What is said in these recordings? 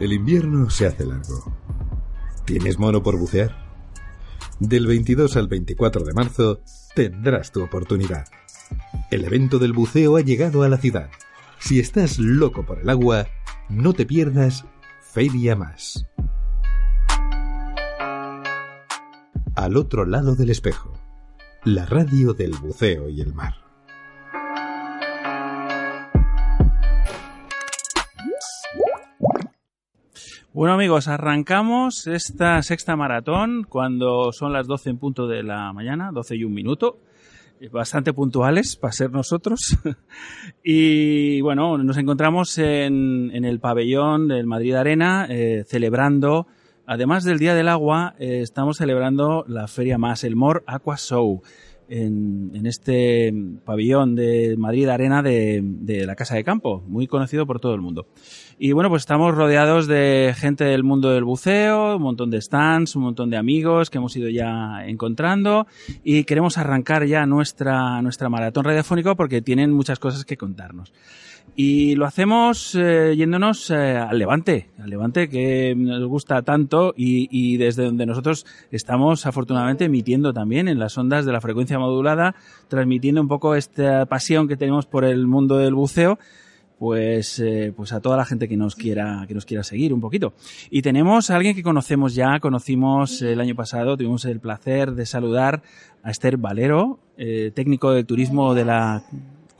El invierno se hace largo. ¿Tienes mono por bucear? Del 22 al 24 de marzo tendrás tu oportunidad. El evento del buceo ha llegado a la ciudad. Si estás loco por el agua, no te pierdas Feria Más. Al otro lado del espejo, la radio del buceo y el mar. Bueno amigos, arrancamos esta sexta maratón cuando son las 12 en punto de la mañana, 12 y un minuto. Bastante puntuales para ser nosotros. y bueno, nos encontramos en, el pabellón del Madrid Arena eh, celebrando, además del Día del Agua, eh, estamos celebrando la feria más, el More Aqua Show en, este pabellón de Madrid Arena de, la Casa de Campo, muy conocido por todo el mundo. Y bueno, pues estamos rodeados de gente del mundo del buceo, un montón de stands, un montón de amigos que hemos ido ya encontrando y queremos arrancar ya nuestra, nuestra maratón radiofónico porque tienen muchas cosas que contarnos. Y lo hacemos eh, yéndonos eh, al Levante, al Levante que nos gusta tanto y, desde donde nosotros estamos afortunadamente emitiendo también en las ondas de la frecuencia modulada, transmitiendo un poco esta pasión que tenemos por el mundo del buceo pues, eh, pues a toda la gente que nos quiera, que nos quiera seguir un poquito. Y tenemos a alguien que conocemos ya, conocimos el año pasado, tuvimos el placer de saludar a Esther Valero, técnico de turismo de la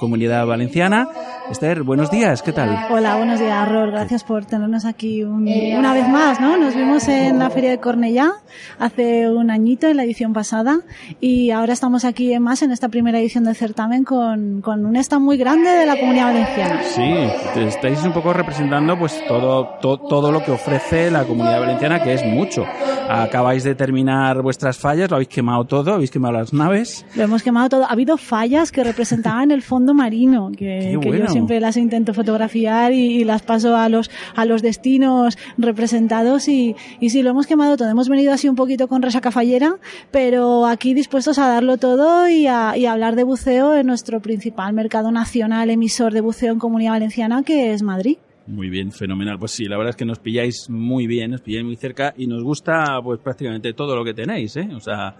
Comunidad Valenciana. Esther, buenos días, ¿qué tal? Hola, buenos días, Rol. Gracias por tenernos aquí una vez más, ¿no? Nos vimos en la Feria de Cornellá hace un añito, en la edición pasada, y ahora estamos aquí en más en esta primera edición del certamen con, con un stand muy grande de la Comunidad Valenciana. Sí, estáis un poco representando pues todo, todo lo que ofrece la Comunidad Valenciana, que es mucho. Acabáis de terminar vuestras fallas, lo habéis quemado todo, habéis quemado las naves. Lo hemos quemado todo. Ha habido fallas que representaban el fondo marino, que, yo siempre las intento fotografiar y, las paso a los, a los destinos representados y, y sí, lo hemos quemado todo. Hemos venido así un poquito con resaca fallera, pero aquí dispuestos a darlo todo y a, y a hablar de buceo en nuestro principal mercado nacional emisor de buceo en Comunidad Valenciana, que es Madrid. Muy bien, fenomenal. Pues sí, la verdad es que nos pilláis muy bien, nos pilláis muy cerca y nos gusta pues prácticamente todo lo que tenéis, ¿eh? O sea,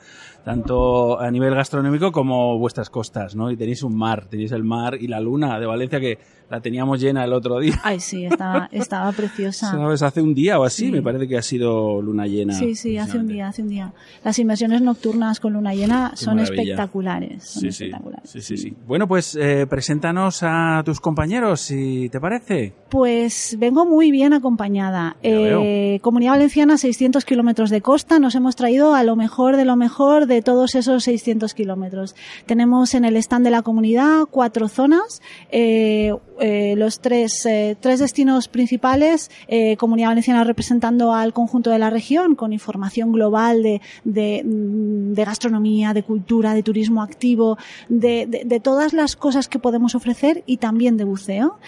tanto a nivel gastronómico como vuestras costas, ¿no? Y tenéis un mar, tenéis el mar y la luna de Valencia que la teníamos llena el otro día. Ay, sí, estaba, estaba preciosa. ¿Sabes? Hace un día o así, me parece que ha sido luna llena. Sí, sí, hace un día, hace un día. Las inversiones nocturnas con luna llena son espectaculares. sí, espectaculares. Sí. sí, sí, Bueno, pues eh, preséntanos a tus compañeros, si te parece. Pues vengo muy bien acompañada. Eh, Comunidad Valenciana, 600 kilómetros de costa. Nos hemos traído a lo mejor de lo mejor de todos esos 600 kilómetros. Tenemos en el stand de la comunidad cuatro zonas. Eh, eh, los tres, eh, tres destinos principales, eh, Comunidad Valenciana representando al conjunto de la región, con información global de, de, mm, de gastronomía, de cultura, de turismo activo, de, de, todas las cosas que podemos ofrecer y también de buceo.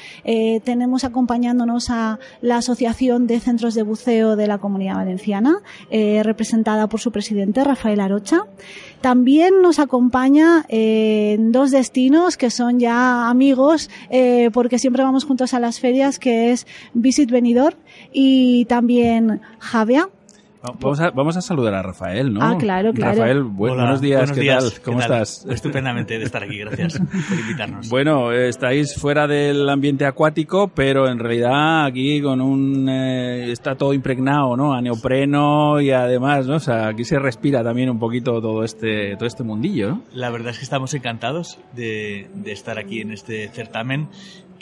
tenemos acompañándonos a la Asociación de Centros de Buceo de la Comunidad Valenciana, representada por su presidente, Rafael Arocha. También nos acompaña en dos destinos que son ya amigos, eh, porque siempre vamos juntos a las ferias, que es Visit Venidor y también Javia. Vamos a, vamos a saludar a Rafael, ¿no? Ah, claro, claro. Rafael, buenos días, ¿qué tal? ¿Cómo estás? Estupendamente de estar aquí, gracias por invitarnos. Bueno, estáis fuera del ambiente acuático, pero en realidad aquí con un... Eh, está todo impregnado, ¿no? A neopreno y además, ¿no? O sea, aquí se respira también un poquito todo este, todo este mundillo, ¿no? La verdad es que estamos encantados de, de estar aquí en este certamen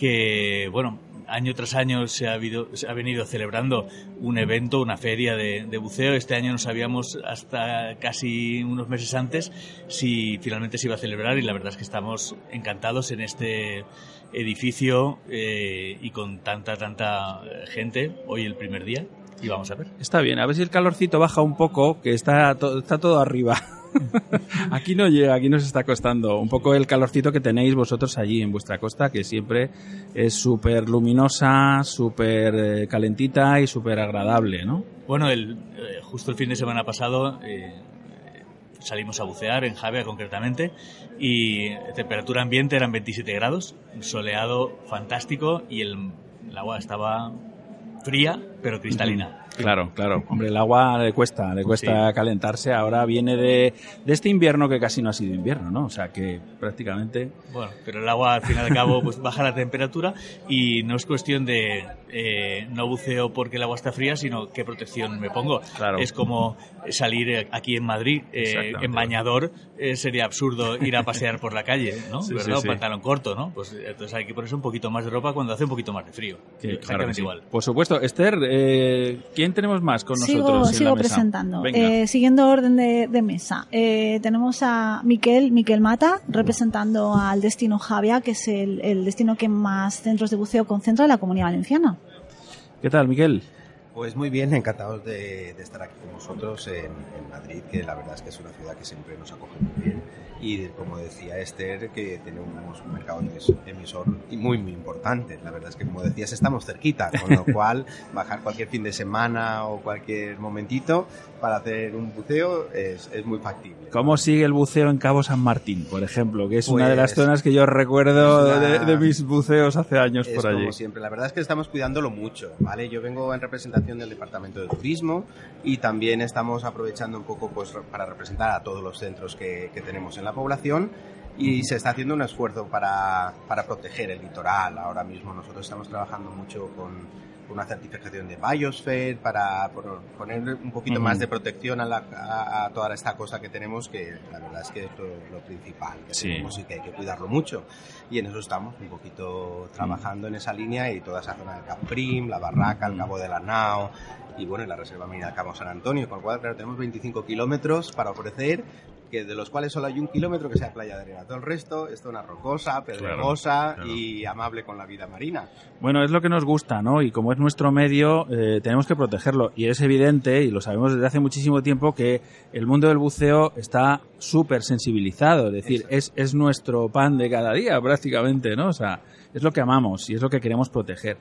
que, bueno, año tras año se ha, ha venido celebrando un evento, una feria de, buceo. Este año no sabíamos hasta casi unos meses antes si finalmente se iba a celebrar y la verdad es que estamos encantados en este edificio eh, y con tanta, tanta gente hoy el primer día. Y vamos a ver. Está bien, a ver si el calorcito baja un poco, que está, está todo arriba. aquí no llega, aquí nos está costando un poco el calorcito que tenéis vosotros allí en vuestra costa, que siempre es súper luminosa, súper eh, calentita y súper agradable, ¿no? Bueno, el, eh, justo el fin de semana pasado eh, salimos a bucear en Javea concretamente y temperatura ambiente eran 27 grados, soleado fantástico y el, el agua estaba fría pero cristalina. Claro, claro. Hombre, el agua le cuesta, le cuesta calentarse. Ahora viene de, de, este invierno que casi no ha sido invierno, ¿no? O sea que prácticamente. Bueno, pero el agua al fin y al cabo pues baja la temperatura y no es cuestión de eh, no buceo porque el agua está fría, sino qué protección me pongo. Claro. Es como salir aquí en Madrid eh, en bañador, eh, sería absurdo ir a pasear por la calle, ¿no? Sí, ¿Verdad? sí, sí. pantalón corto, ¿no? Pues entonces hay que ponerse un poquito más de ropa cuando hace un poquito más de frío. Que, Exactamente claro igual. Por supuesto. Esther, eh, ¿quién tenemos más con sigo, nosotros? en sigo la mesa? presentando. Eh, siguiendo orden de, de mesa. Eh, tenemos a Miquel, Miquel Mata, representando al Destino Javia, que es el, el destino que más centros de buceo concentra en la comunidad valenciana. ¿Qué tal, Miguel? Pues muy bien, encantados de, de estar aquí con vosotros en, en, Madrid, que la verdad es que es una ciudad que siempre nos acoge muy bien. Y como decía Esther, que tenemos un mercado emisor muy, muy importante. La verdad es que, como decías, estamos cerquita, con lo cual bajar cualquier fin de semana o cualquier momentito para hacer un buceo es, es muy factible. ¿Cómo sigue el buceo en Cabo San Martín, por ejemplo? Que es pues, una de las zonas que yo recuerdo una... de, de, mis buceos hace años es por allí. Como siempre, la verdad es que estamos cuidándolo mucho, ¿vale? Yo vengo en representación del Departamento de Turismo y también estamos aprovechando un poco pues, para representar a todos los centros que, que tenemos en la población y se está haciendo un esfuerzo para, para, proteger el litoral. Ahora mismo nosotros estamos trabajando mucho con una certificación de Biosphere para poner un poquito uh -huh. más de protección a, la, a, a, toda esta cosa que tenemos que la verdad es que es lo, lo principal que sí. tenemos y que hay que cuidarlo mucho y en eso estamos un poquito trabajando uh -huh. en esa línea y toda esa zona del Caprim, la Barraca, el Cabo de la Nao y bueno, la Reserva Marina del Cabo San Antonio, con lo cual claro, tenemos 25 kilómetros para ofrecer que de los cuales solo hay un kilómetro que sea playa de arena. Todo el resto es zona rocosa, pedregosa claro, claro. y amable con la vida marina. Bueno, es lo que nos gusta, ¿no? Y como es nuestro medio, eh, tenemos que protegerlo. Y es evidente, y lo sabemos desde hace muchísimo tiempo, que el mundo del buceo está súper sensibilizado. Es decir, es, es nuestro pan de cada día, prácticamente, ¿no? O sea, es lo que amamos y es lo que queremos proteger.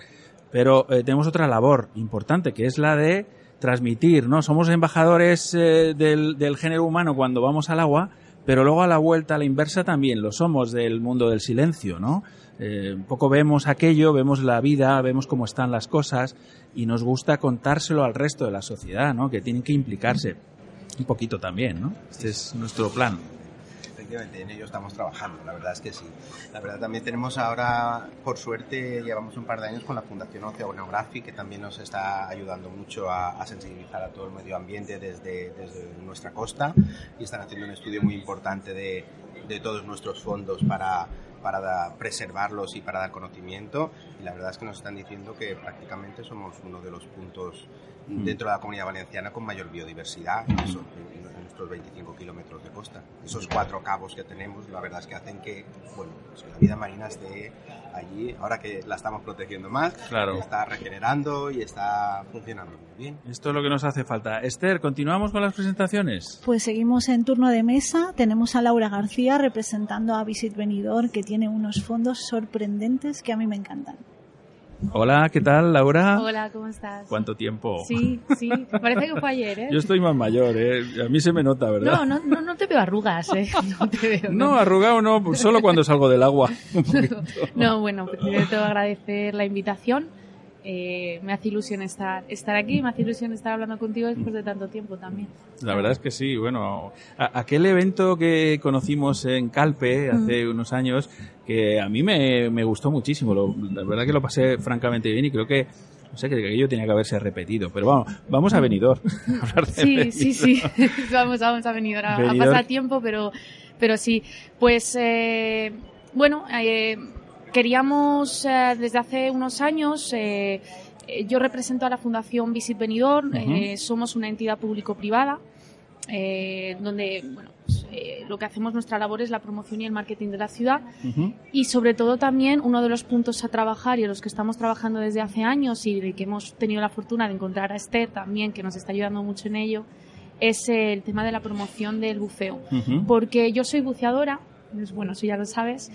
Pero eh, tenemos otra labor importante, que es la de transmitir, ¿no? Somos embajadores eh, del, género humano cuando vamos al agua, pero luego a la vuelta, a la inversa también lo somos del mundo del silencio, ¿no? Eh, un poco vemos aquello, vemos la vida, vemos cómo están las cosas y nos gusta contárselo al resto de la sociedad, ¿no? Que tienen que implicarse un poquito también, ¿no? Este es nuestro plan efectivamente, en ello estamos trabajando, la verdad es que sí. La verdad también tenemos ahora, por suerte, llevamos un par de años con la Fundación Oceanography, que también nos está ayudando mucho a, a, sensibilizar a todo el medio ambiente desde, desde nuestra costa y están haciendo un estudio muy importante de, de todos nuestros fondos para, para da, preservarlos y para dar conocimiento. Y la verdad es que nos están diciendo que prácticamente somos uno de los puntos dentro de la comunidad valenciana con mayor biodiversidad en, eso, en, en nuestros 25 kilómetros de costa. Esos cuatro cabos que tenemos, la verdad es que hacen que, bueno, pues que la vida marina esté allí, ahora que la estamos protegiendo más, claro. está regenerando y está funcionando muy bien. Esto es lo que nos hace falta. Esther, ¿continuamos con las presentaciones? Pues seguimos en turno de mesa. Tenemos a Laura García representando a Visit Benidorm, que tiene unos fondos sorprendentes que a mí me encantan. Hola, ¿qué tal, Laura? Hola, ¿cómo estás? ¿Cuánto tiempo? Sí, sí, parece que fue ayer, ¿eh? Yo estoy más mayor, ¿eh? A mí se me nota, ¿verdad? No, no, no, no te veo arrugas, ¿eh? No, te veo, no, arrugado no, solo cuando salgo del agua. no, bueno, primero te voy a agradecer la invitación. Eh, me hace ilusión estar, estar aquí, me hace ilusión estar hablando contigo después de tanto tiempo también. La verdad es que sí, bueno, a, aquel evento que conocimos en Calpe hace mm. unos años, que a mí me, me gustó muchísimo, lo, la verdad que lo pasé francamente bien y creo que no sé, que aquello tenía que haberse repetido, pero vamos, vamos a Benidorm. A sí, sí, sí, vamos, vamos a Benidorm, a, a pasar tiempo, pero, pero sí, pues, eh, bueno, eh, queríamos eh, desde hace unos años eh, yo represento a la Fundación Visit Benidorm, uh -huh. eh, somos una entidad público-privada eh, donde bueno, pues, lo que hacemos nuestra labor es la promoción y el marketing de la ciudad Uh -huh. y sobre todo también uno de los puntos a trabajar y a los que estamos trabajando desde hace años y de que hemos tenido la fortuna de encontrar a Esther también que nos está ayudando mucho en ello es el tema de la promoción del buceo Uh -huh. porque yo soy buceadora pues, bueno, eso ya lo sabes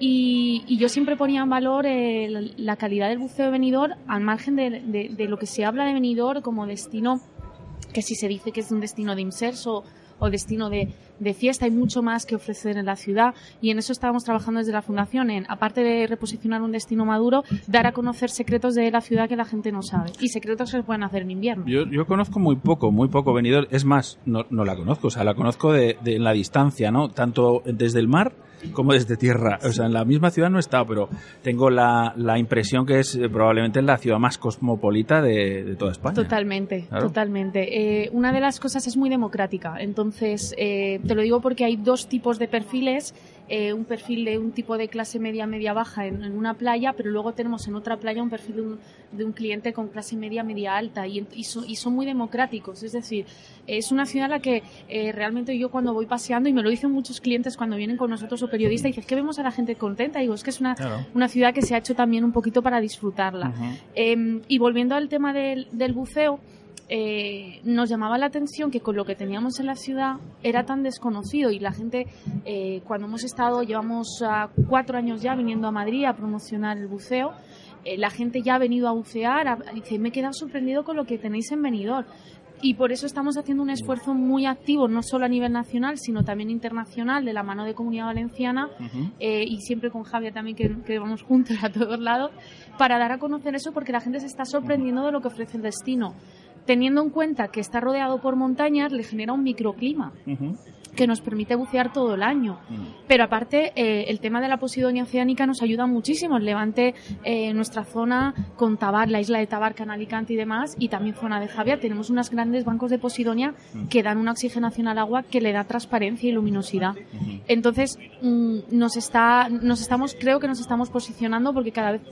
y, y, yo siempre ponía en valor eh, la, calidad del buceo de Benidorm al margen de, lo que se habla de Benidorm como destino que si se dice que es un destino de inserso o destino de, de fiesta, hay mucho más que ofrecer en la ciudad y en eso estábamos trabajando desde la Fundación, en aparte de reposicionar un destino maduro, dar a conocer secretos de la ciudad que la gente no sabe y secretos que se pueden hacer en invierno. Yo, yo conozco muy poco, muy poco venidor, es más, no, no la conozco, o sea, la conozco de, de la distancia, ¿no? Tanto desde el mar como desde tierra. O sea, en la misma ciudad no he estado, pero tengo la, la impresión que es eh, probablemente la ciudad más cosmopolita de, de toda España. Totalmente, totalmente. Eh, una de las cosas es muy democrática. Entonces, eh, te lo digo porque hay dos tipos de perfiles eh, un perfil de un tipo de clase media, media baja en, una playa, pero luego tenemos en otra playa un perfil de un, cliente con clase media, media alta y, y, son muy democráticos. Es decir, es una ciudad en la que eh, realmente yo cuando voy paseando, y me lo dicen muchos clientes cuando vienen con nosotros o periodistas, dicen, es que vemos a la gente contenta. Y digo, es que es una, una ciudad que se ha hecho también un poquito para disfrutarla. Em, y volviendo al tema del, del buceo, eh, nos llamaba la atención que con lo que teníamos en la ciudad era tan desconocido y la gente, eh, cuando hemos estado, llevamos cuatro años ya viniendo a Madrid a promocionar el buceo, eh, la gente ya ha venido a bucear, dice, me he quedado sorprendido con lo que tenéis en Benidorm. Y por eso estamos haciendo un esfuerzo muy activo, no solo a nivel nacional, sino también internacional, de la mano de Comunidad Valenciana y siempre con Javier también, que, que, vamos juntos a todos lados, para dar a conocer eso, porque la gente se está sorprendiendo de lo que ofrece el destino teniendo en cuenta que está rodeado por montañas, le genera un microclima. que nos permite bucear todo el año. Pero aparte, eh, el tema de la posidonia oceánica nos ayuda muchísimo. El Levante, eh, nuestra zona con Tabar, la isla de Tabar, Canalicante y demás, y también zona de Javia, tenemos unos grandes bancos de posidonia que dan una oxigenación al agua que le da transparencia y luminosidad. Entonces, mm, nos está, nos estamos, creo que nos estamos posicionando porque cada vez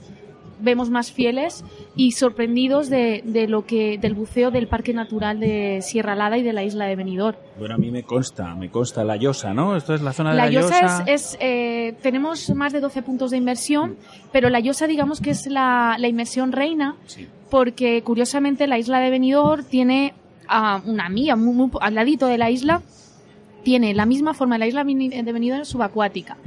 vemos más fieles y sorprendidos de, de, lo que del buceo del Parque Natural de Sierra Lada y de la isla de Benidorm. Bueno, a mí me consta, me consta la Llosa, ¿no? Esto es la zona de la, la Llosa. es, eh, tenemos más de 12 puntos de inmersión, pero la Llosa digamos que es la, la inmersión reina, porque curiosamente la isla de Benidorm tiene una mía muy, al ladito de la isla tiene la misma forma de la isla de Benidorm subacuática.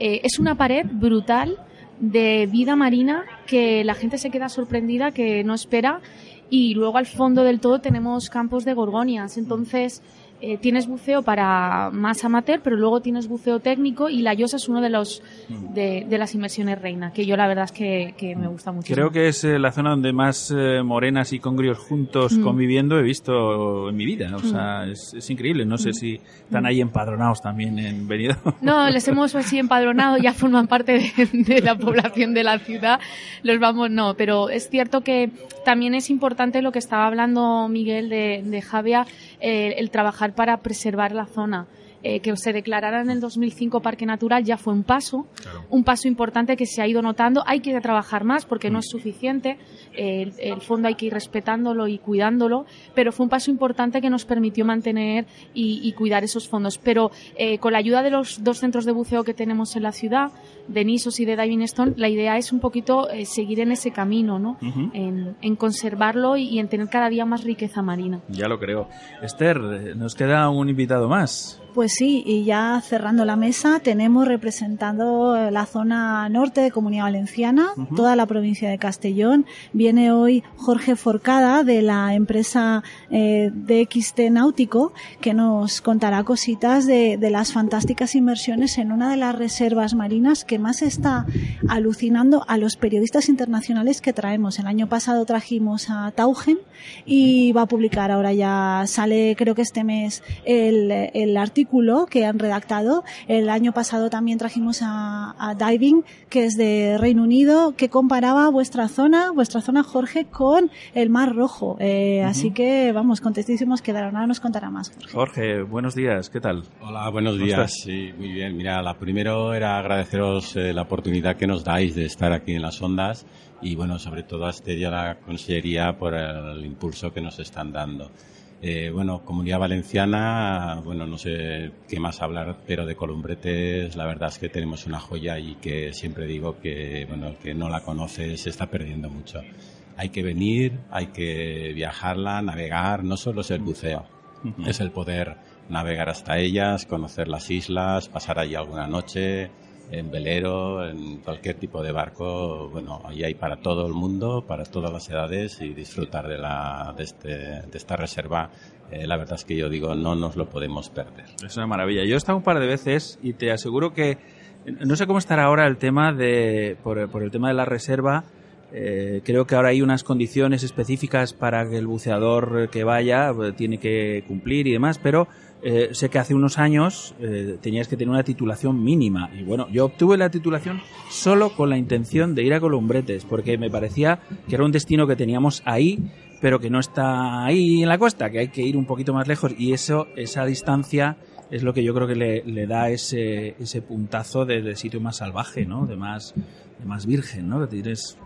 Eh, es una pared brutal de vida marina que la gente se queda sorprendida, que no espera. Y luego al fondo del todo tenemos campos de gorgonias. Entonces, eh, tienes buceo para más amateur, pero luego tienes buceo técnico y la Yosa es uno de los de, las inmersiones reina, que yo la verdad es que, me gusta mucho. Creo que es eh, la zona donde más eh, morenas y congrios juntos mm. conviviendo he visto en mi vida. O sea, mm. es, increíble. No sé mm. si están ahí empadronados también en Benidorm. No, les hemos así empadronado, ya forman parte de, la población de la ciudad. Los vamos, no, pero es cierto que también es importante lo que estaba hablando Miguel de, de Javia, el trabajar para preservar la zona. Eh, que se declarara en el 2005 Parque Natural ya fue un paso, un paso importante que se ha ido notando. Hay que trabajar más porque no es suficiente. el, fondo hay que ir respetándolo y cuidándolo, pero fue un paso importante que nos permitió mantener y, cuidar esos fondos. Pero eh, con la ayuda de los dos centros de buceo que tenemos en la ciudad, de Nisos y de Diving Stone, la idea es un poquito eh, seguir en ese camino, ¿no? en, conservarlo y, en tener cada día más riqueza marina. Ya lo creo. Esther, nos queda un invitado más. Pues sí, y ya cerrando la mesa, tenemos representando la zona norte de Comunidad Valenciana, toda la provincia de Castellón. Viene hoy Jorge Forcada de la empresa eh, DXT Náutico, que nos contará cositas de, de, las fantásticas inversiones en una de las reservas marinas que más está alucinando a los periodistas internacionales que traemos. El año pasado trajimos a Taugen y va a publicar ahora ya, sale creo que este mes el, el artículo que han redactado. El año pasado también trajimos a, Diving, que es de Reino Unido, que comparaba vuestra zona, vuestra zona Jorge, con el Mar Rojo. Eh, así que, vamos, contestísimos quedaron. Ahora nos contará más, Jorge. Jorge, buenos días, ¿qué tal? Hola, buenos días. Sí, muy bien. Mira, la primero era agradeceros eh, la oportunidad que nos dais de estar aquí en las ondas y, bueno, sobre todo a este día la Consellería por el impulso que nos están dando. Eh, bueno, Comunidad Valenciana, bueno, no sé qué más hablar, pero de Columbretes la verdad es que tenemos una joya y que siempre digo que, bueno, el que no la conoce se está perdiendo mucho. Hay que venir, hay que viajarla, navegar, no solo es el buceo, es el poder navegar hasta ellas, conocer las islas, pasar allí alguna noche, en velero, en cualquier tipo de barco, bueno, ahí hay para todo el mundo, para todas las edades y disfrutar de, la, de, este, de esta reserva. Eh, la verdad es que yo digo, no nos lo podemos perder. Es una maravilla. Yo he estado un par de veces y te aseguro que no sé cómo estará ahora el tema de, por, el tema de la reserva. Eh, creo que ahora hay unas condiciones específicas para que el buceador que vaya eh, tiene que cumplir y demás, pero eh, sé que hace unos años eh, tenías que tener una titulación mínima. Y bueno, yo obtuve la titulación solo con la intención de ir a Columbretes, porque me parecía que era un destino que teníamos ahí, pero que no está ahí en la costa, que hay que ir un poquito más lejos. Y eso, esa distancia es lo que yo creo que le, da ese, ese puntazo de, de, sitio más salvaje, ¿no? De más, de más virgen, ¿no? Que tienes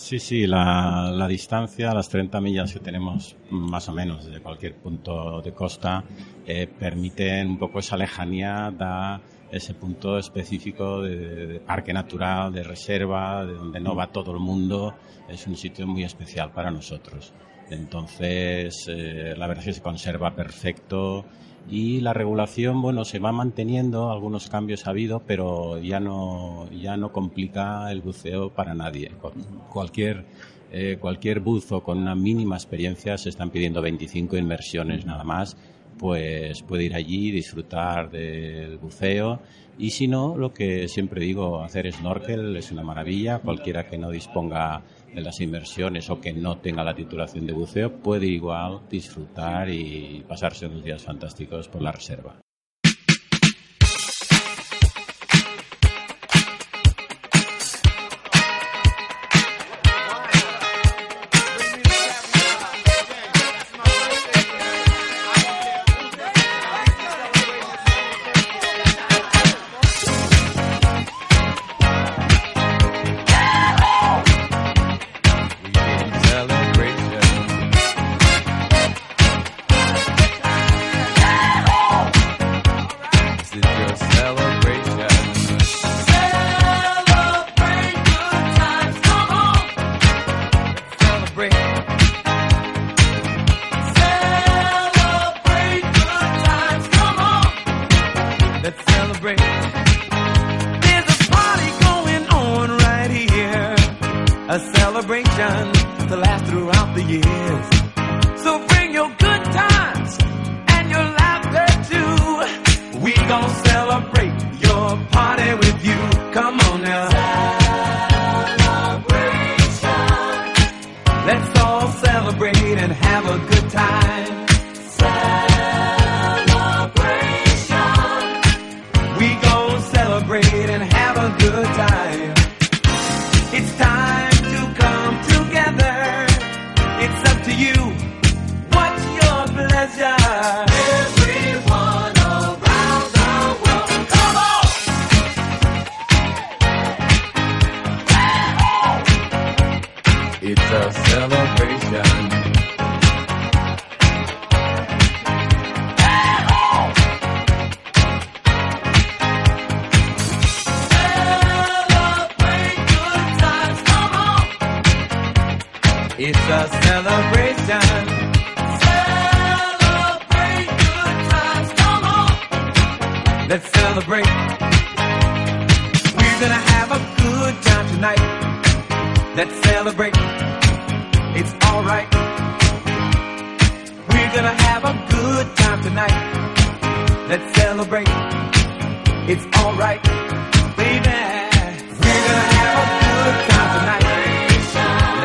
Sí, sí, la, la, distancia, las 30 millas que tenemos más o menos desde cualquier punto de costa, eh, permiten un poco esa lejanía, da ese punto específico de, parque natural, de reserva, de donde no va todo el mundo, es un sitio muy especial para nosotros. Entonces, eh, la verdad es que se conserva perfecto, y la regulación bueno se va manteniendo algunos cambios ha habido pero ya no ya no complica el buceo para nadie. Cualquier eh, cualquier buzo con una mínima experiencia se están pidiendo 25 inmersiones nada más pues puede ir allí disfrutar del buceo. Y si no lo que siempre digo hacer snorkel es una maravilla cualquiera que no disponga de las inversiones o que no tenga la titulación de buceo puede igual disfrutar y pasarse unos días fantásticos por la reserva. passion to last through It's a celebration. Celebrate good times, come on. Let's celebrate. We're gonna have a good time tonight. Let's celebrate. It's alright. We're gonna have a good time tonight. Let's celebrate. It's alright, baby. We're gonna have a good time tonight.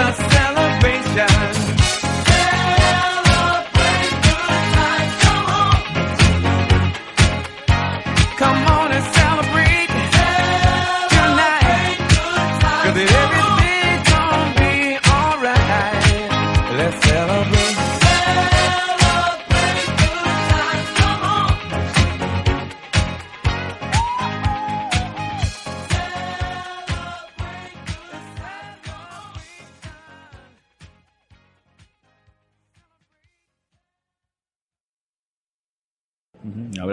understand.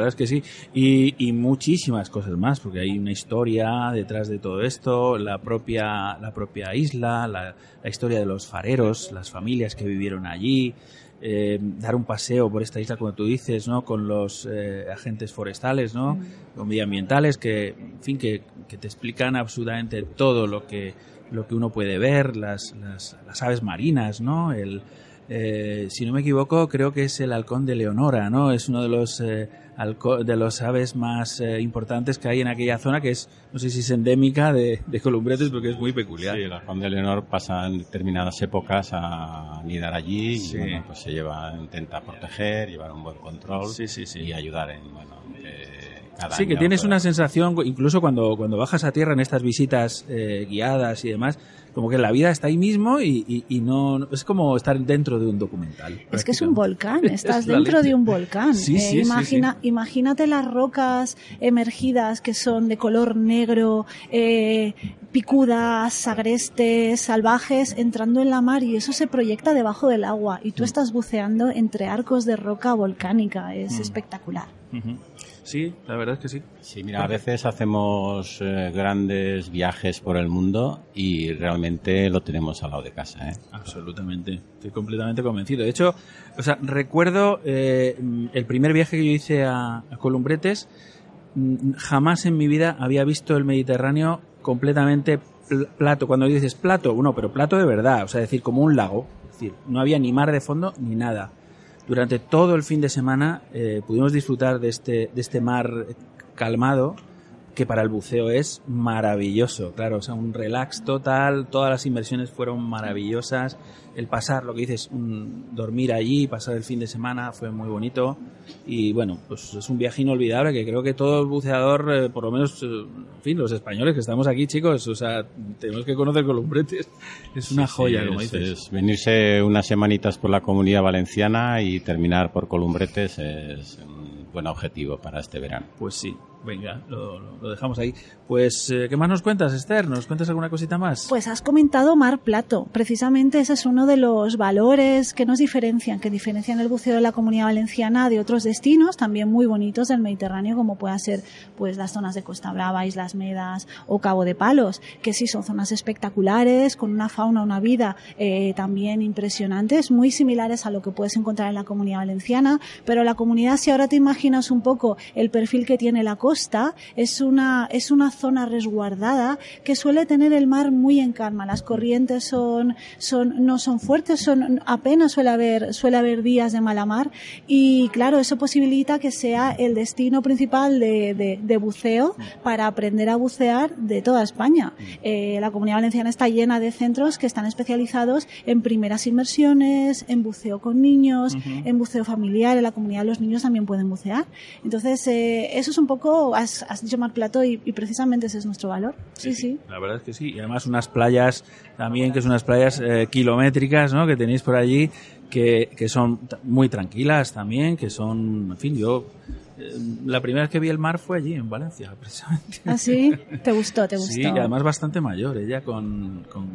Verdad es que sí. Y, y, muchísimas cosas más, porque hay una historia detrás de todo esto, la propia, la propia isla, la, la historia de los fareros, las familias que vivieron allí. Eh, dar un paseo por esta isla, como tú dices, ¿no? Con los eh, agentes forestales, ¿no? Mm. medioambientales que, en fin, que, que, te explican absolutamente todo lo que, lo que uno puede ver, las, las, las aves marinas, ¿no? El, eh, si no me equivoco, creo que es el halcón de Leonora, ¿no? Es uno de los eh, de los aves más eh, importantes que hay en aquella zona, que es, no sé si es endémica de, de Columbretes, porque es muy peculiar. Sí, el halcón de Leonor pasa en determinadas épocas a nidar allí y bueno, pues se lleva, intenta proteger, llevar un buen control y ayudar en, bueno, sí, que tienes una sensación, incluso cuando, cuando bajas a tierra en estas visitas eh, guiadas y demás, como que la vida está ahí mismo y, y, no es como estar dentro de un documental. Es que es un volcán, estás dentro de un volcán. Eh, imagina, Imagínate las rocas emergidas que son de color negro, eh, picudas, agrestes, salvajes, entrando en la mar y eso se proyecta debajo del agua y tú mm. estás buceando entre arcos de roca volcánica. Es mm. espectacular. Sí, la verdad es que sí. Sí, mira, a veces hacemos eh, grandes viajes por el mundo y realmente lo tenemos al lado de casa, ¿eh? Absolutamente, estoy completamente convencido. De hecho, o sea, recuerdo eh, el primer viaje que yo hice a, a Columbretes, mm, jamás en mi vida había visto el Mediterráneo completamente plato. Cuando dices plato, bueno, pero plato de verdad, o sea, decir, como un lago. Es decir, no había ni mar de fondo ni nada durante todo el fin de semana eh, pudimos disfrutar de este, de este mar calmado que para el buceo es maravilloso, claro, o sea, un relax total, todas las inversiones fueron maravillosas, el pasar, lo que dices, un, dormir allí, pasar el fin de semana fue muy bonito y bueno, pues es un viaje inolvidable que creo que todo el buceador, eh, por lo menos, eh, en fin, los españoles que estamos aquí, chicos, o sea, tenemos que conocer Columbretes, es una joya, como dices. venirse unas semanitas por la comunidad valenciana y terminar por Columbretes es un buen objetivo para este verano. Pues sí, Venga, lo, dejamos ahí. Pues, eh, ¿qué más nos cuentas, Esther? ¿Nos cuentas alguna cosita más? Pues has comentado Mar Plato. Precisamente ese es uno de los valores que nos diferencian, que diferencian el buceo de la comunidad valenciana de otros destinos, también muy bonitos del Mediterráneo, como pueda ser pues las zonas de Costa Brava, Islas Medas o Cabo de Palos, que sí son zonas espectaculares, con una fauna, una vida eh, también impresionantes, muy similares a lo que puedes encontrar en la comunidad valenciana, pero la comunidad, si ahora te imaginas un poco el perfil que tiene la costa, es una, es una zona resguardada que suele tener el mar muy en calma. Las corrientes son, son, no son fuertes, son, apenas suele haber, suele haber días de mala mar y claro, eso posibilita que sea el destino principal de, de, buceo para aprender a bucear de toda España. Eh, la comunidad valenciana está llena de centros que están especializados en primeras inmersiones, en buceo con niños, en buceo familiar, en la comunidad los niños también pueden bucear. Entonces, eh, eso es un poco, has, has dicho Mar Plato y, y, precisamente ese es nuestro valor. Sí, sí, La verdad es que sí. Y además unas playas también, que son unas playas eh, kilométricas, ¿no? Que tenéis por allí, que, que son muy tranquilas también, que son, en fin, yo eh, la primera vez que vi el mar fue allí, en Valencia, precisamente. ¿Ah, sí? ¿Te gustó? ¿Te gustó? Sí, y además bastante mayor, ella con, con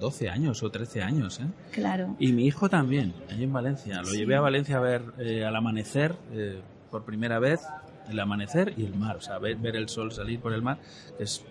12 años o 13 años, ¿eh? Claro. Y mi hijo también, allí en Valencia. Lo llevé a Valencia a ver eh, al amanecer eh, por primera vez, el amanecer y el mar, o sea, ver, ver el sol salir por el mar, que es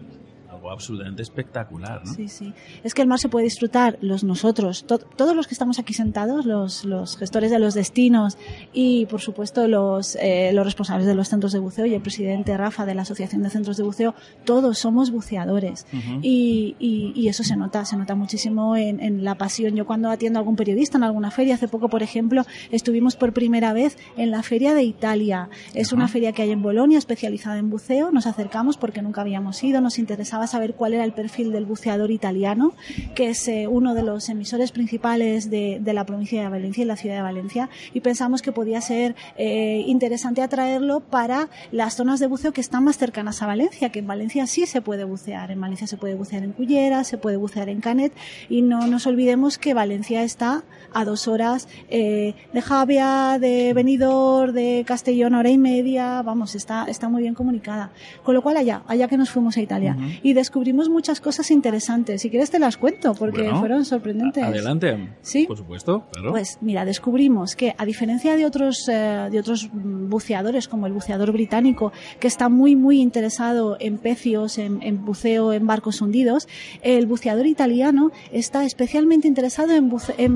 algo absolutamente espectacular, ¿no? Sí, sí. Es que el mar se puede disfrutar, los nosotros, todos los que estamos aquí sentados, los, los gestores de los destinos y, por supuesto, los, eh, los responsables de los centros de buceo y el presidente Rafa de la Asociación de Centros de Buceo, todos somos buceadores. y, y, eso se nota, se nota muchísimo en, en, la pasión. Yo cuando atiendo a algún periodista en alguna feria, hace poco, por ejemplo, estuvimos por primera vez en la Feria de Italia. Es una feria que hay en Bolonia, especializada en buceo. Nos acercamos porque nunca habíamos ido, nos interesaba saber cuál era el perfil del buceador italiano, que es eh, uno de los emisores principales de, de, la provincia de Valencia y la ciudad de Valencia, y pensamos que podía ser eh, interesante atraerlo para las zonas de buceo que están más cercanas a Valencia, que en Valencia sí se puede bucear. En Valencia se puede bucear en Cullera, se puede bucear en Canet, y no nos olvidemos que Valencia está a dos horas eh, de Javia, de Benidorm, de Castellón, hora y media, vamos, está, está muy bien comunicada. Con lo cual allá, allá que nos fuimos a Italia. Y y descubrimos muchas cosas interesantes. Si quieres te las cuento porque fueron sorprendentes. Adelante. Sí. Por supuesto, claro. Pues mira, descubrimos que a diferencia de otros, eh, de otros buceadores como el buceador británico, que está muy, muy interesado en pecios, en, buceo en barcos hundidos, el buceador italiano está especialmente interesado en,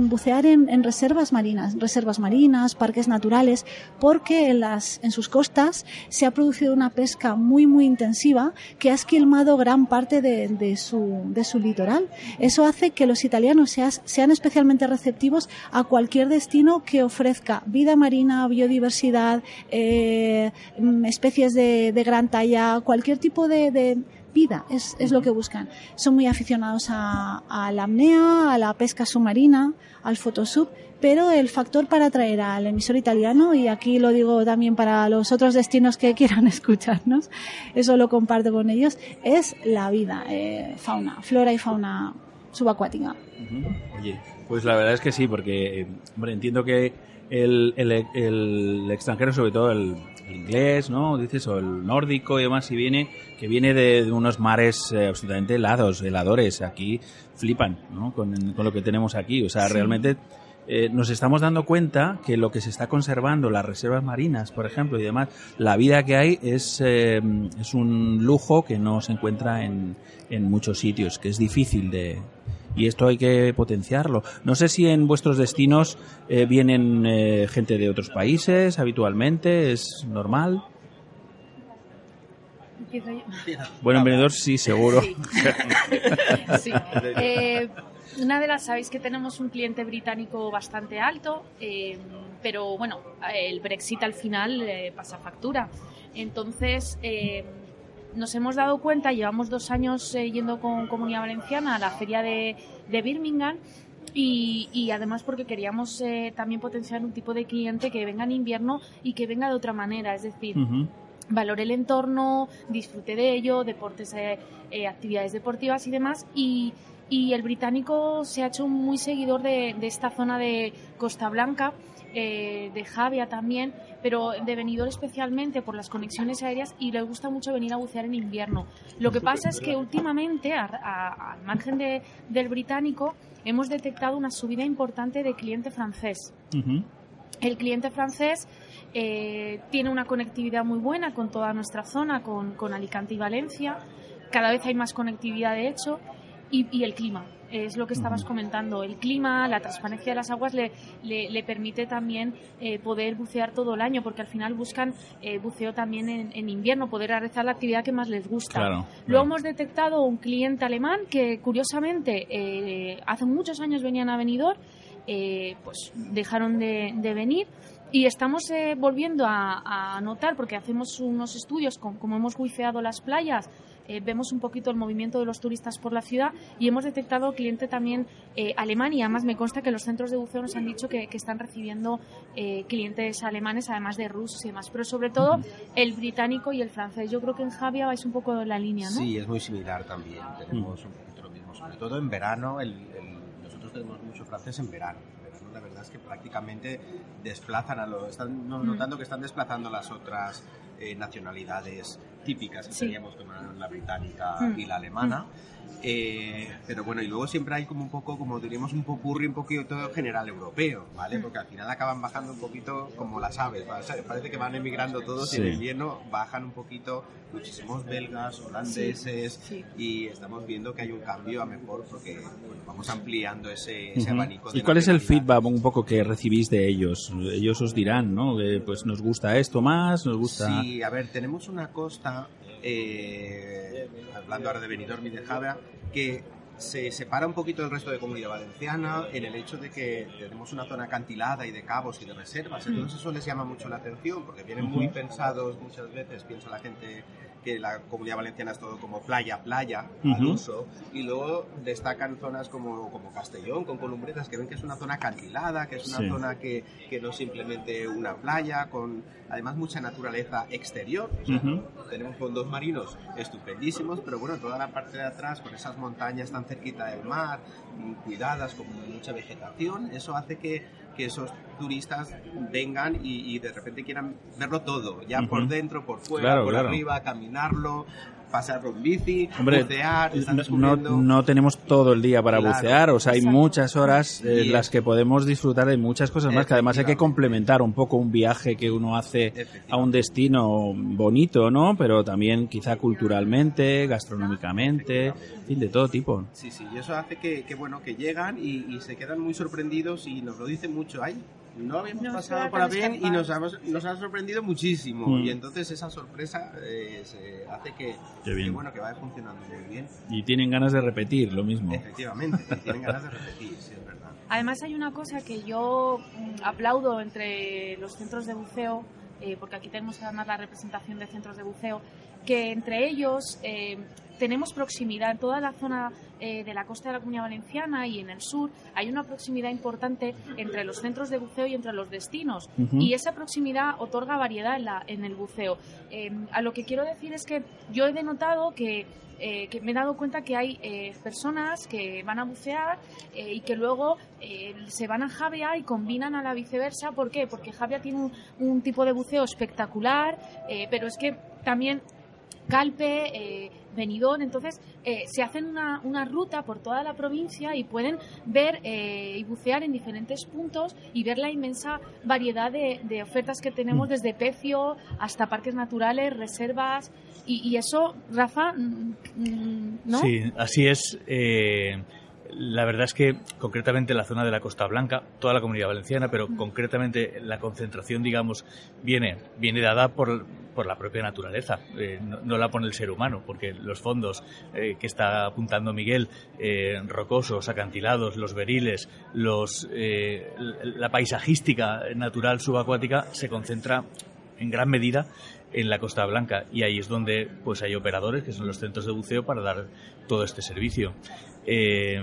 bucear en, reservas marinas, reservas marinas, parques naturales, porque en, las, en sus costas se ha producido una pesca muy, muy intensiva que ha esquilmado gran parte de, su, de su litoral. Eso hace que los italianos sean especialmente receptivos a cualquier destino que ofrezca vida marina, biodiversidad, eh, mm, especies de, gran talla, cualquier tipo de, vida, es, lo que buscan. Son muy aficionados a, la apnea, a la pesca submarina, al photosub, pero el factor para atraer al emisor italiano, y aquí lo digo también para los otros destinos que quieran escucharnos, eso lo comparto con ellos, es la vida, eh, fauna, flora y fauna subacuática. Oye, pues la verdad es que sí, porque hombre, entiendo que el, el, extranjero, sobre todo el, inglés, ¿no? Dices, o el nórdico y demás, si viene, que viene de, unos mares eh, absolutamente helados, heladores, aquí flipan, ¿no? Con, lo que tenemos aquí. O sea, realmente eh, nos estamos dando cuenta que lo que se está conservando, las reservas marinas, por ejemplo, y demás, la vida que hay es, eh, es un lujo que no se encuentra en, en muchos sitios, que es difícil de, y esto hay que potenciarlo. No sé si en vuestros destinos eh, vienen eh, gente de otros países habitualmente, ¿es normal? Bueno, en sí, seguro. Sí. Eh, una de las, sabéis que tenemos un cliente británico bastante alto, pero bueno, el Brexit al final pasa factura. Entonces, nos hemos dado cuenta, llevamos dos años eh, yendo con Comunidad Valenciana a la feria de, Birmingham y, además porque queríamos eh, también potenciar un tipo de cliente que venga en invierno y que venga de otra manera, es decir, valore el entorno, disfrute de ello, deportes, eh, actividades deportivas y demás. Y, el británico se ha hecho muy seguidor de, de esta zona de Costa Blanca eh, de Javia también, pero de venidor especialmente por las conexiones aéreas y le gusta mucho venir a bucear en invierno. Lo que pasa es que últimamente, al margen del británico, hemos detectado una subida importante de cliente francés. El cliente francés eh, tiene una conectividad muy buena con toda nuestra zona, con, con Alicante y Valencia. Cada vez hay más conectividad, de hecho, y, el clima. Es lo que estabas comentando. El clima, la transparencia de las aguas le, le, permite también eh, poder bucear todo el año, porque al final buscan eh, buceo también en, invierno, poder realizar la actividad que más les gusta. Luego hemos detectado un cliente alemán que, curiosamente, eh, hace muchos años venían a Benidorm, pues dejaron de, venir. Y estamos volviendo a, notar, porque hacemos unos estudios, con, como hemos buceado las playas, eh, vemos un poquito el movimiento de los turistas por la ciudad y hemos detectado cliente también eh, alemán y además me consta que los centros de buceo nos han dicho que, están recibiendo eh, clientes alemanes además de rusos y demás, pero sobre todo el británico y el francés. Yo creo que en Javia vais un poco en la línea, ¿no? Sí, es muy similar también. Tenemos un poquito lo mismo, sobre todo en verano. nosotros tenemos mucho francés en verano la verdad es que prácticamente desplazan a los. Están notando que están desplazando las otras eh, nacionalidades típicas que teníamos como la británica mm. y la alemana. Eh, pero bueno, y luego siempre hay como un poco, como diríamos, un popurri un poquito general europeo, ¿vale? Mm. Porque al final acaban bajando un poquito como las aves, parece que van emigrando todos y en invierno bajan un poquito muchísimos belgas, holandeses y estamos viendo que hay un cambio a mejor porque vamos ampliando ese, abanico. ¿Y cuál es el feedback un poco que recibís de ellos? Ellos os dirán, ¿no? Que pues nos gusta esto más, nos gusta... Sí, a ver, tenemos una costa eh, hablando ahora de Benidorm y de Javia, que se separa un poquito del resto de comunidad valenciana en el hecho de que tenemos una zona acantilada y de cabos y de reservas. Entonces eso les llama mucho la atención porque vienen muy pensados muchas veces, piensa la gente que la comunidad valenciana es todo como playa, playa, al uso, y luego destacan zonas como, como Castellón, con columbretas, que ven que es una zona acantilada, que es una zona que, que, no simplemente una playa, con además mucha naturaleza exterior. Tenemos fondos marinos estupendísimos, pero bueno, toda la parte de atrás, con esas montañas tan cerquita del mar, cuidadas, con mucha vegetación, eso hace que que esos turistas vengan y, de repente quieran verlo todo, ya por dentro, por fuera, por arriba, caminarlo. Pasar por bici, bucear, no, no, tenemos todo el día para bucear, o sea, hay muchas horas en las que podemos disfrutar de muchas cosas más, que además hay que complementar un poco un viaje que uno hace a un destino bonito, ¿no? Pero también quizá culturalmente, gastronómicamente, en fin, de todo tipo. Sí, sí, y eso hace que, bueno, que llegan y, y se quedan muy sorprendidos y nos lo dicen mucho, ay, no habíamos pasado por bien y nos, nos ha sorprendido muchísimo. Mm. Y entonces esa sorpresa eh, hace que, bueno, que vaya funcionando muy bien. Y tienen ganas de repetir lo mismo. Efectivamente, tienen ganas de repetir, sí, es verdad. Además hay una cosa que yo mm, aplaudo entre los centros de buceo, eh, porque aquí tenemos además la representación de centros de buceo, que entre ellos eh, tenemos proximidad en toda la zona eh, de la costa de la Comunidad Valenciana y en el sur hay una proximidad importante entre los centros de buceo y entre los destinos y esa proximidad otorga variedad en, la, en el buceo. Eh, a lo que quiero decir es que yo he denotado que eh, que me he dado cuenta que hay personas que van a bucear y que luego se van a Javia y combinan a la viceversa. ¿Por qué? Porque Javia tiene un, un tipo de buceo espectacular, pero es que también Calpe, venidón. Entonces, eh, se hacen una, una, ruta por toda la provincia y pueden ver eh, y bucear en diferentes puntos y ver la inmensa variedad de, de ofertas que tenemos, mm. desde pecio hasta parques naturales, reservas. Y, y eso, Rafa, mm, mm, ¿no? Sí, así es. Eh, la verdad es que concretamente la zona de la Costa Blanca, toda la comunidad valenciana, pero concretamente la concentración, digamos, viene, viene dada por, por la propia naturaleza, eh, no, la pone el ser humano, porque los fondos eh, que está apuntando Miguel, eh, rocosos, acantilados, los beriles, los, la paisajística natural subacuática se concentra en gran medida en la Costa Blanca y ahí es donde pues hay operadores que son los centros de buceo para dar todo este servicio. Eh,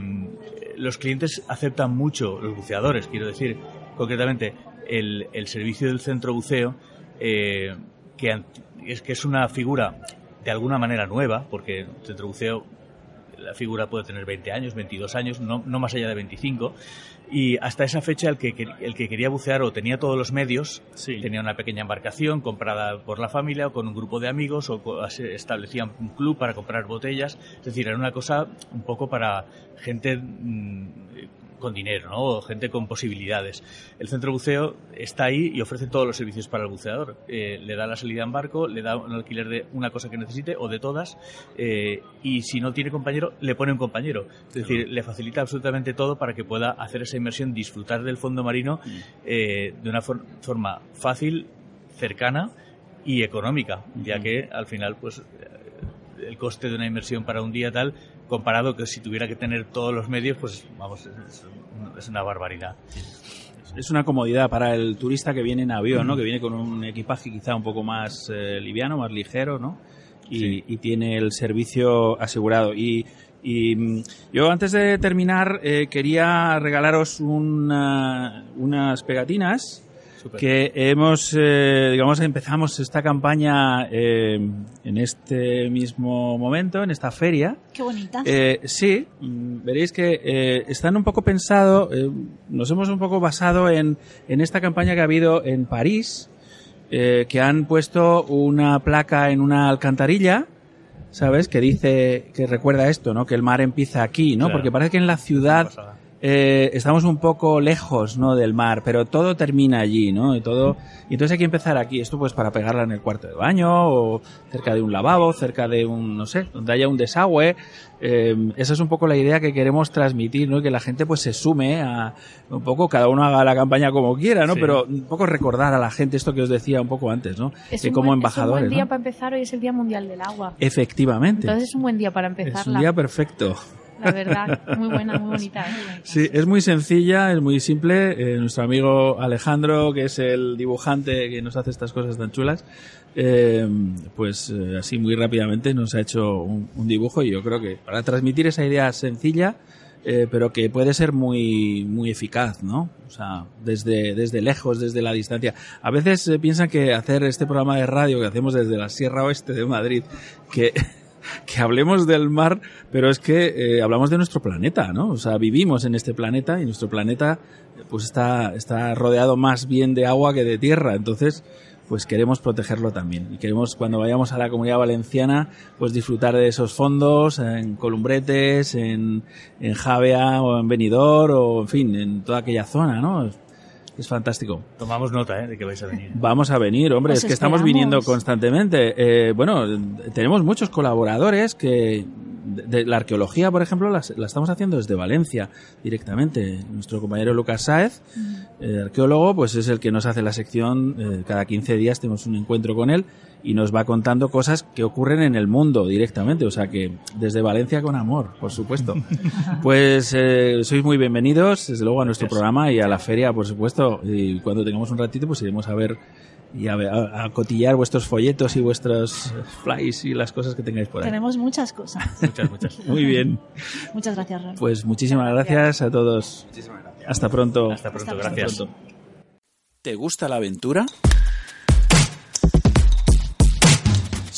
los clientes aceptan mucho, los buceadores, quiero decir, concretamente, el, servicio del centro buceo, eh, que es que es una figura de alguna manera nueva, porque el centro buceo la figura puede tener 20 años, 22 años, no, no más allá de 25. Y hasta esa fecha el que, el que quería bucear o tenía todos los medios, tenía una pequeña embarcación comprada por la familia o con un grupo de amigos o establecían un club para comprar botellas. Es decir, era una cosa un poco para gente mm, con dinero, ¿no? O gente con posibilidades. El centro buceo está ahí y ofrece todos los servicios para el buceador. Eh, le da la salida en barco, le da un alquiler de una cosa que necesite o de todas, eh, y si no tiene compañero, le pone un compañero. Es decir, le facilita absolutamente todo para que pueda hacer esa inmersión, disfrutar del fondo marino mm. eh, de una forma fácil, cercana y económica, ya que al final, pues el coste de una inmersión para un día tal comparado que si tuviera que tener todos los medios, pues vamos, es, una barbaridad. Es una comodidad para el turista que viene en avión, ¿no? Que viene con un equipaje quizá un poco más eh, liviano, más ligero, ¿no? Y, tiene el servicio asegurado. Y, mm, yo antes de terminar eh, quería regalaros unas pegatinas que hemos, eh, digamos, empezamos esta campaña eh, en este mismo momento, en esta feria. Qué bonita. Eh, sí, mm, veréis que están un poco pensado, nos hemos un poco basado en, en esta campaña que ha habido en París, que han puesto una placa en una alcantarilla, ¿sabes? Que dice, que recuerda esto, ¿no? Que el mar empieza aquí, ¿no? Porque parece que en la ciudad eh, estamos un poco lejos, ¿no? Del mar, pero todo termina allí, ¿no? Y todo, y entonces hay que empezar aquí. Esto pues para pegarla en el cuarto de baño, o cerca de un lavabo, cerca de un, no sé, donde haya un desagüe. Eh, esa es un poco la idea que queremos transmitir, ¿no? Que la gente pues se sume a, un poco, cada uno haga la campaña como quiera, ¿no? Pero un poco recordar a la gente esto que os decía un poco antes, ¿no? Es como embajadores. Es un buen día para empezar, hoy es el Día Mundial del Agua. Efectivamente. Entonces es un buen día para empezar. Es un día perfecto la verdad. Muy buena, muy bonita. Sí, es muy sencilla, es muy simple. Eh, nuestro amigo Alejandro, que es el dibujante que nos hace estas cosas tan chulas, eh, pues eh, así muy rápidamente nos ha hecho un, dibujo y yo creo que para transmitir esa idea sencilla, pero que puede ser muy, muy eficaz, ¿no? O sea, desde, desde lejos, desde la distancia. A veces piensan que hacer este programa de radio que hacemos desde la Sierra Oeste de Madrid, que que hablemos del mar, pero es que eh, hablamos de nuestro planeta, ¿no? O sea, vivimos en este planeta y nuestro planeta pues está, está rodeado más bien de agua que de tierra. Entonces, pues queremos protegerlo también. Y queremos, cuando vayamos a la comunidad valenciana, pues disfrutar de esos fondos en Columbretes, en, en Javea o en Benidorm o, en fin, en toda aquella zona, ¿no? Es fantástico. Tomamos nota ¿eh? de que vais a venir. Vamos a venir, hombre, es que estamos viniendo constantemente. Eh, bueno, tenemos muchos colaboradores que de, la arqueología, por ejemplo, la, estamos haciendo desde Valencia directamente. Nuestro compañero Lucas Sáez, eh, arqueólogo, pues es el que nos hace la sección. Eh, cada 15 días tenemos un encuentro con él y nos va contando cosas que ocurren en el mundo directamente. O sea que desde Valencia con amor, por supuesto. pues eh, sois muy bienvenidos, desde luego, a nuestro programa y a la feria, por supuesto. Y cuando tengamos un ratito, pues iremos a ver y a, cotillar vuestros folletos y vuestros flies y las cosas que tengáis por ahí. Tenemos muchas cosas. muchas, muchas. Muy bien. Muchas gracias, Ron. Pues muchísimas gracias. a todos. Muchísimas gracias. Hasta pronto. Hasta pronto, gracias. ¿Te gusta la aventura?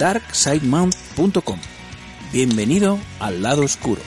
darksidemount.com. Bienvenido al lado oscuro.